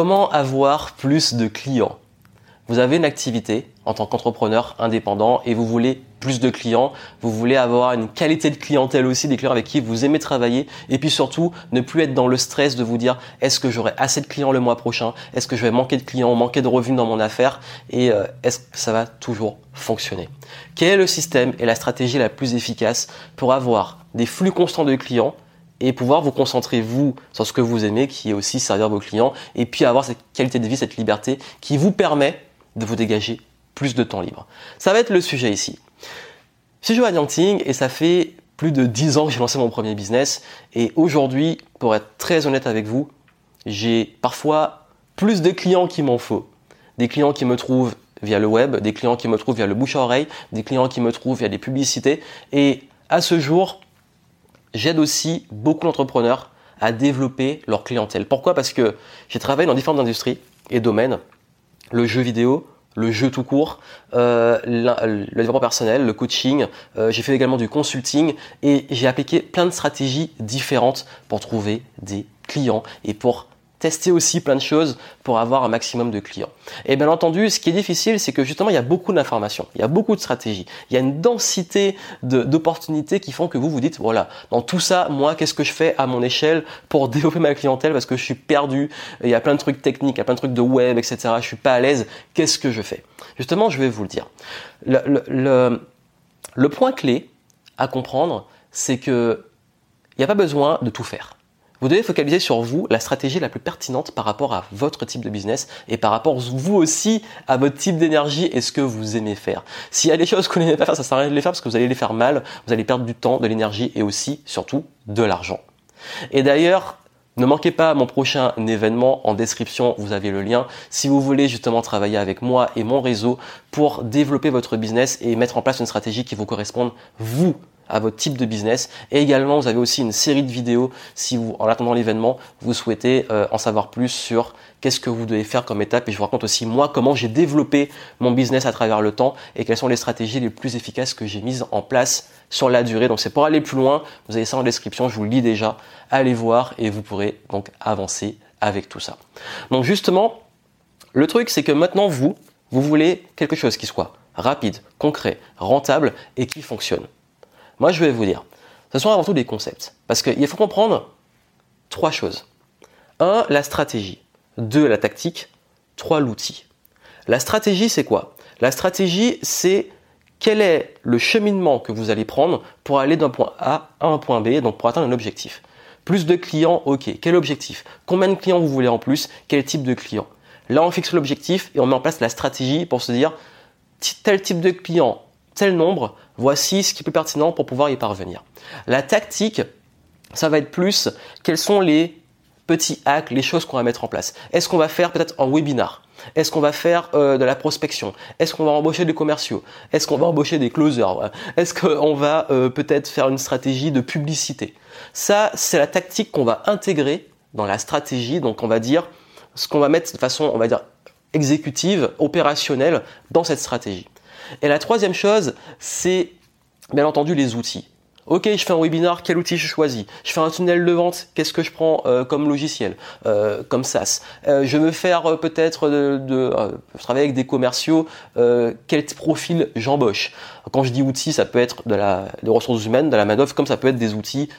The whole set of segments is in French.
Comment avoir plus de clients? Vous avez une activité en tant qu'entrepreneur indépendant et vous voulez plus de clients, vous voulez avoir une qualité de clientèle aussi, des clients avec qui vous aimez travailler. Et puis surtout ne plus être dans le stress de vous dire est-ce que j'aurai assez de clients le mois prochain, est-ce que je vais manquer de clients, manquer de revenus dans mon affaire? Et euh, est-ce que ça va toujours fonctionner? Quel est le système et la stratégie la plus efficace pour avoir des flux constants de clients et pouvoir vous concentrer vous sur ce que vous aimez qui est aussi servir vos clients et puis avoir cette qualité de vie, cette liberté qui vous permet de vous dégager plus de temps libre. Ça va être le sujet ici. Je suis Johan Yangting et ça fait plus de 10 ans que j'ai lancé mon premier business et aujourd'hui, pour être très honnête avec vous, j'ai parfois plus de clients qu'il m'en faut. Des clients qui me trouvent via le web, des clients qui me trouvent via le bouche à oreille, des clients qui me trouvent via des publicités et à ce jour, j'aide aussi beaucoup d'entrepreneurs à développer leur clientèle. Pourquoi? Parce que j'ai travaillé dans différentes industries et domaines, le jeu vidéo, le jeu tout court, euh, le développement personnel, le coaching. Euh, j'ai fait également du consulting et j'ai appliqué plein de stratégies différentes pour trouver des clients et pour tester aussi plein de choses pour avoir un maximum de clients. Et bien entendu, ce qui est difficile, c'est que justement, il y a beaucoup d'informations, il y a beaucoup de stratégies, il y a une densité d'opportunités qui font que vous vous dites, voilà, dans tout ça, moi, qu'est-ce que je fais à mon échelle pour développer ma clientèle parce que je suis perdu, il y a plein de trucs techniques, il y a plein de trucs de web, etc. Je suis pas à l'aise, qu'est-ce que je fais? Justement, je vais vous le dire. Le, le point clé à comprendre, c'est que il n'y a pas besoin de tout faire. Vous devez focaliser sur vous, la stratégie la plus pertinente par rapport à votre type de business et par rapport vous aussi à votre type d'énergie et ce que vous aimez faire. S'il y a des choses que vous n'aimez pas faire, ça sert à rien de les faire parce que vous allez les faire mal, vous allez perdre du temps, de l'énergie et aussi, surtout, de l'argent. Et d'ailleurs, ne manquez pas mon prochain événement en description, vous avez le lien. Si vous voulez justement travailler avec moi et mon réseau pour développer votre business et mettre en place une stratégie qui vous corresponde, vous, à votre type de business. Et également, vous avez aussi une série de vidéos si vous, en attendant l'événement, vous souhaitez euh, en savoir plus sur qu'est-ce que vous devez faire comme étape. Et je vous raconte aussi moi comment j'ai développé mon business à travers le temps et quelles sont les stratégies les plus efficaces que j'ai mises en place sur la durée. Donc c'est pour aller plus loin. Vous avez ça en description. Je vous le lis déjà. Allez voir et vous pourrez donc avancer avec tout ça. Donc justement, le truc c'est que maintenant vous, vous voulez quelque chose qui soit rapide, concret, rentable et qui fonctionne. Moi, je vais vous dire, ce sont avant tout des concepts. Parce qu'il faut comprendre trois choses. Un, la stratégie. Deux, la tactique. Trois, l'outil. La stratégie, c'est quoi? La stratégie, c'est quel est le cheminement que vous allez prendre pour aller d'un point A à un point B, donc pour atteindre un objectif. Plus de clients, ok. Quel objectif? Combien de clients vous voulez en plus? Quel type de client? Là, on fixe l'objectif et on met en place la stratégie pour se dire tel type de client, tel nombre, voici ce qui est plus pertinent pour pouvoir y parvenir. La tactique, ça va être plus quels sont les petits hacks, les choses qu'on va mettre en place. Est-ce qu'on va faire peut-être un webinar? Est-ce qu'on va faire euh, de la prospection? Est-ce qu'on va embaucher des commerciaux? Est-ce qu'on va embaucher des closers? Est-ce qu'on va euh, peut-être faire une stratégie de publicité? Ça, c'est la tactique qu'on va intégrer dans la stratégie. Donc, on va dire ce qu'on va mettre de façon, on va dire, exécutive, opérationnelle dans cette stratégie. Et la troisième chose, c'est bien entendu les outils. Ok, je fais un webinar, quel outil je choisis? Je fais un tunnel de vente, qu'est-ce que je prends euh, comme logiciel, euh, comme SaaS euh, Je veux faire peut-être de, travailler avec des commerciaux, quel profil j'embauche? Quand je dis outils, ça peut être de la ressources humaines, de la main comme ça peut être des outils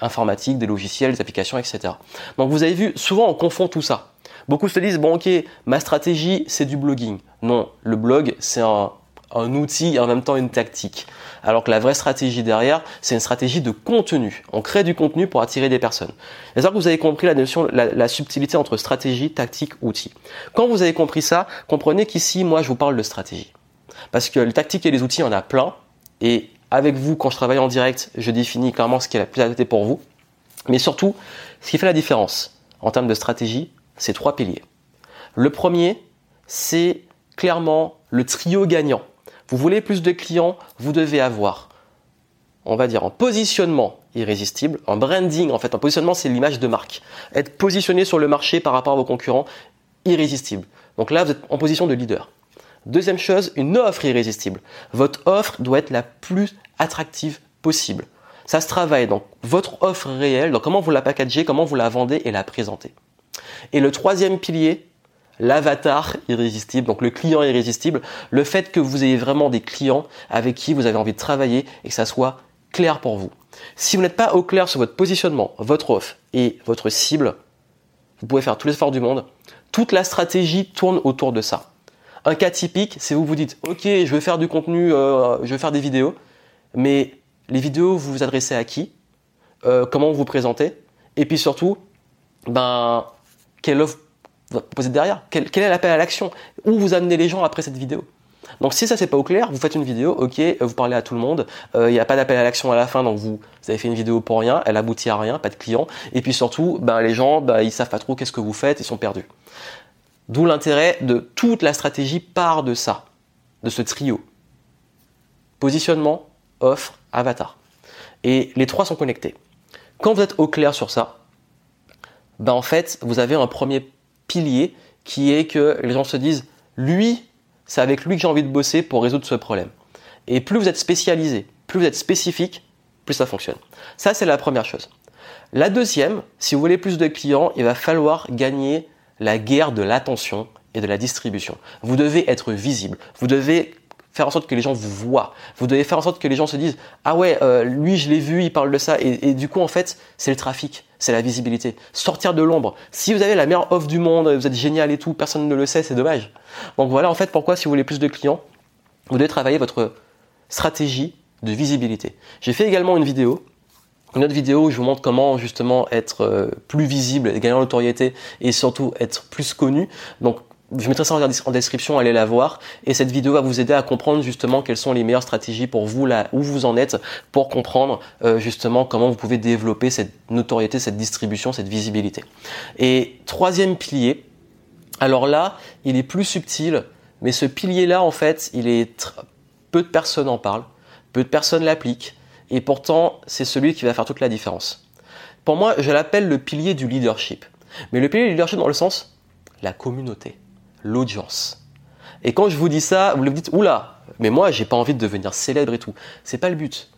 informatiques, des logiciels, des applications, etc. Donc vous avez vu, souvent on confond tout ça. Beaucoup se disent bon ok, ma stratégie c'est du blogging. Non, le blog c'est un un outil et en même temps une tactique. Alors que la vraie stratégie derrière, c'est une stratégie de contenu. On crée du contenu pour attirer des personnes. J'espère que vous avez compris la notion, la, subtilité entre stratégie, tactique, outil? Quand vous avez compris ça, comprenez qu'ici, moi, je vous parle de stratégie. Parce que les tactiques et les outils, on a plein. Et avec vous, quand je travaille en direct, je définis clairement ce qui est la plus adapté pour vous. Mais surtout, ce qui fait la différence en termes de stratégie, c'est trois piliers. Le premier, c'est clairement le trio gagnant. Vous voulez plus de clients, vous devez avoir, on va dire, en positionnement irrésistible, en branding, en fait, en positionnement, c'est l'image de marque. Être positionné sur le marché par rapport à vos concurrents, irrésistible. Donc là, vous êtes en position de leader. Deuxième chose, une offre irrésistible. Votre offre doit être la plus attractive possible. Ça se travaille donc votre offre réelle, donc comment vous la packagez, comment vous la vendez et la présentez. Et le troisième pilier, l'avatar irrésistible, donc le client irrésistible, le fait que vous ayez vraiment des clients avec qui vous avez envie de travailler et que ça soit clair pour vous. Si vous n'êtes pas au clair sur votre positionnement, votre offre et votre cible, vous pouvez faire tous les efforts du monde. Toute la stratégie tourne autour de ça. Un cas typique, c'est vous vous dites, ok, je veux faire du contenu, euh, je veux faire des vidéos, mais les vidéos, vous vous adressez à qui? Euh, Comment vous vous présentez? Et puis surtout, ben, quelle offre vous derrière quel, est l'appel à l'action? Où vous amenez les gens après cette vidéo? Donc si ça c'est pas au clair, vous faites une vidéo, ok, vous parlez à tout le monde, euh, il n'y a pas d'appel à l'action à la fin, donc vous, vous, avez fait une vidéo pour rien, elle aboutit à rien, pas de clients, et puis surtout, ben, les gens, ben, ils savent pas trop qu'est-ce que vous faites, ils sont perdus. D'où l'intérêt de toute la stratégie part de ça, de ce trio. Positionnement, offre, avatar. Et les trois sont connectés. Quand vous êtes au clair sur ça, ben en fait, vous avez un premier pilier qui est que les gens se disent, lui, c'est avec lui que j'ai envie de bosser pour résoudre ce problème. Et plus vous êtes spécialisé, plus vous êtes spécifique, plus ça fonctionne. Ça, c'est la première chose. La deuxième, si vous voulez plus de clients, il va falloir gagner la guerre de l'attention et de la distribution. Vous devez être visible. Vous devez faire en sorte que les gens vous voient. Vous devez faire en sorte que les gens se disent ah ouais euh, lui je l'ai vu il parle de ça. Et, du coup en fait c'est le trafic c'est la visibilité. Sortir de l'ombre. Si vous avez la meilleure offre du monde vous êtes génial et tout personne ne le sait c'est dommage. Donc voilà en fait pourquoi si vous voulez plus de clients vous devez travailler votre stratégie de visibilité. J'ai fait également une vidéo une autre vidéo où je vous montre comment justement être euh, plus visible, gagner en notoriété et surtout être plus connu. Donc je mettrai ça en description, allez la voir. Et cette vidéo va vous aider à comprendre justement quelles sont les meilleures stratégies pour vous, là où vous en êtes, pour comprendre euh, justement comment vous pouvez développer cette notoriété, cette distribution, cette visibilité. Et troisième pilier, alors là, il est plus subtil, mais ce pilier-là, en fait, il est peu de personnes en parlent, peu de personnes l'appliquent, et pourtant, c'est celui qui va faire toute la différence. Pour moi, je l'appelle le pilier du leadership. Mais le pilier du leadership dans le sens la communauté l'audience. Et quand je vous dis ça, vous vous dites, oula, mais moi, j'ai pas envie de devenir célèbre et tout. C'est pas le but.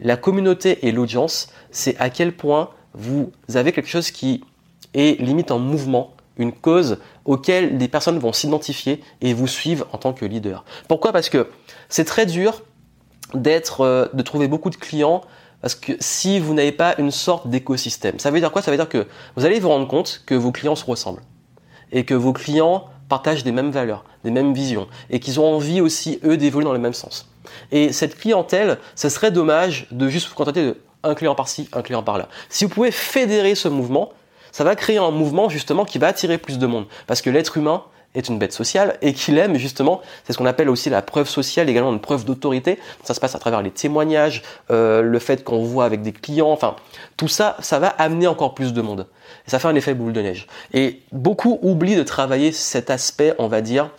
La communauté et l'audience, c'est à quel point vous avez quelque chose qui est limite en mouvement, une cause auquel des personnes vont s'identifier et vous suivre en tant que leader. Pourquoi? Parce que c'est très dur d'être, euh, de trouver beaucoup de clients parce que si vous n'avez pas une sorte d'écosystème, ça veut dire quoi? Ça veut dire que vous allez vous rendre compte que vos clients se ressemblent et que vos clients partagent des mêmes valeurs, des mêmes visions, et qu'ils ont envie aussi, eux, d'évoluer dans le même sens. Et cette clientèle, ce serait dommage de juste vous contenter de un client par-ci, un client par-là. Si vous pouvez fédérer ce mouvement, ça va créer un mouvement justement qui va attirer plus de monde. Parce que l'être humain, est une bête sociale et qu'il aime justement, c'est ce qu'on appelle aussi la preuve sociale, également une preuve d'autorité. Ça se passe à travers les témoignages, euh, le fait qu'on voit avec des clients, enfin tout ça, ça va amener encore plus de monde. Et ça fait un effet boule de neige. Et beaucoup oublient de travailler cet aspect, on va dire,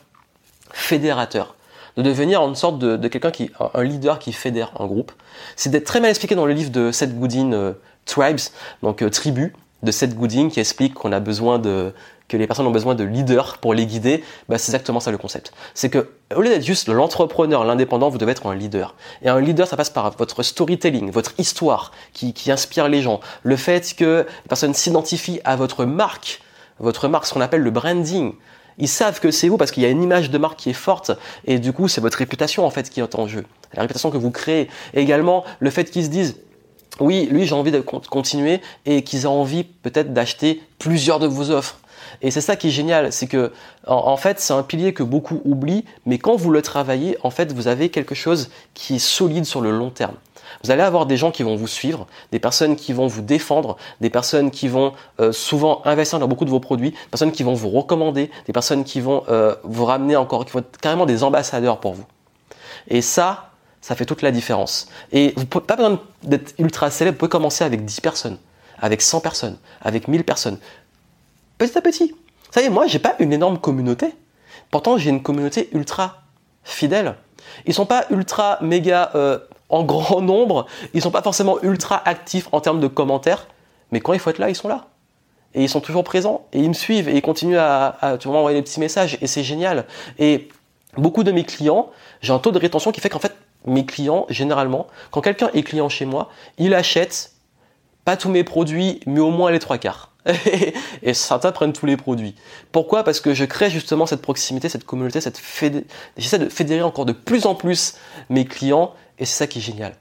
fédérateur de devenir une sorte de, quelqu'un qui, un leader qui fédère un groupe. C'est d'être très mal expliqué dans le livre de Seth Godin, euh, Tribes, donc euh, tribu, de Seth Godin, qui explique qu'on a besoin de, que les personnes ont besoin de leaders pour les guider, bah c'est exactement ça le concept. C'est que au lieu d'être juste l'entrepreneur, l'indépendant, vous devez être un leader. Et un leader, ça passe par votre storytelling, votre histoire qui, qui inspire les gens, le fait que les personnes s'identifient à votre marque, votre marque, ce qu'on appelle le branding. Ils savent que c'est vous parce qu'il y a une image de marque qui est forte et du coup c'est votre réputation en fait qui est en jeu, la réputation que vous créez. Et également le fait qu'ils se disent oui, lui j'ai envie de continuer et qu'ils aient envie peut-être d'acheter plusieurs de vos offres. Et c'est ça qui est génial, c'est que en, fait c'est un pilier que beaucoup oublient, mais quand vous le travaillez, en fait vous avez quelque chose qui est solide sur le long terme. Vous allez avoir des gens qui vont vous suivre, des personnes qui vont vous défendre, des personnes qui vont euh, souvent investir dans beaucoup de vos produits, des personnes qui vont vous recommander, des personnes qui vont euh, vous ramener encore, qui vont être carrément des ambassadeurs pour vous. Et ça, ça fait toute la différence. Et vous n'avez pas besoin d'être ultra célèbre, vous pouvez commencer avec 10 personnes, avec 100 personnes, avec 1000 personnes petit à petit. Ça y est, moi, j'ai pas une énorme communauté. Pourtant, j'ai une communauté ultra fidèle. Ils sont pas ultra méga euh, en grand nombre. Ils sont pas forcément ultra actifs en termes de commentaires. Mais quand il faut être là, ils sont là. Et ils sont toujours présents. Et ils me suivent. Et ils continuent à, à tu envoyer des petits messages. Et c'est génial. Et beaucoup de mes clients, j'ai un taux de rétention qui fait qu'en fait, mes clients, généralement, quand quelqu'un est client chez moi, il achète pas tous mes produits, mais au moins les trois quarts. et, certains prennent tous les produits. Pourquoi? Parce que je crée justement cette proximité, cette communauté, cette j'essaie de fédérer encore de plus en plus mes clients et c'est ça qui est génial.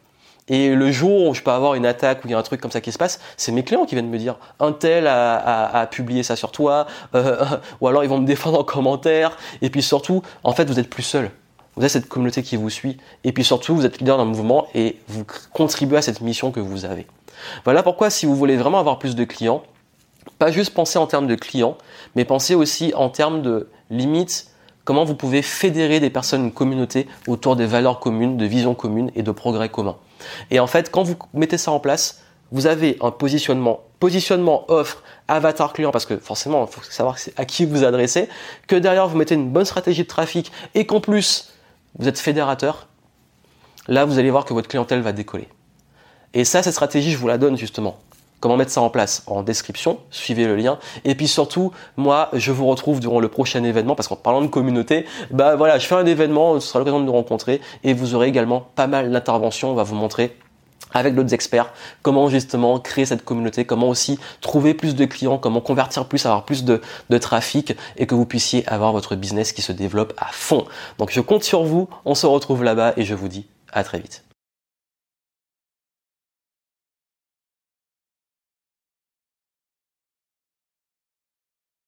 Et le jour où je peux avoir une attaque ou il y a un truc comme ça qui se passe, c'est mes clients qui viennent me dire un tel a, publié ça sur toi, euh, ou alors ils vont me défendre en commentaire. Et puis surtout, en fait, vous êtes plus seul. Vous avez cette communauté qui vous suit. Et puis surtout, vous êtes leader d'un mouvement et vous contribuez à cette mission que vous avez. Voilà pourquoi si vous voulez vraiment avoir plus de clients, pas juste penser en termes de clients, mais pensez aussi en termes de limites, comment vous pouvez fédérer des personnes, une communauté autour des valeurs communes, de visions communes et de progrès communs. Et en fait, quand vous mettez ça en place, vous avez un positionnement, positionnement offre, avatar client, parce que forcément, il faut savoir à qui vous adressez, que derrière vous mettez une bonne stratégie de trafic et qu'en plus vous êtes fédérateur, là vous allez voir que votre clientèle va décoller. Et ça, cette stratégie, je vous la donne justement. Comment mettre ça en place En description, suivez le lien. Et puis surtout, moi, je vous retrouve durant le prochain événement, parce qu'en parlant de communauté, bah voilà, je fais un événement, ce sera l'occasion de nous rencontrer, et vous aurez également pas mal d'interventions, on va vous montrer avec d'autres experts, comment justement créer cette communauté, comment aussi trouver plus de clients, comment convertir plus, avoir plus de, de, trafic et que vous puissiez avoir votre business qui se développe à fond. Donc je compte sur vous, on se retrouve là-bas et je vous dis à très vite.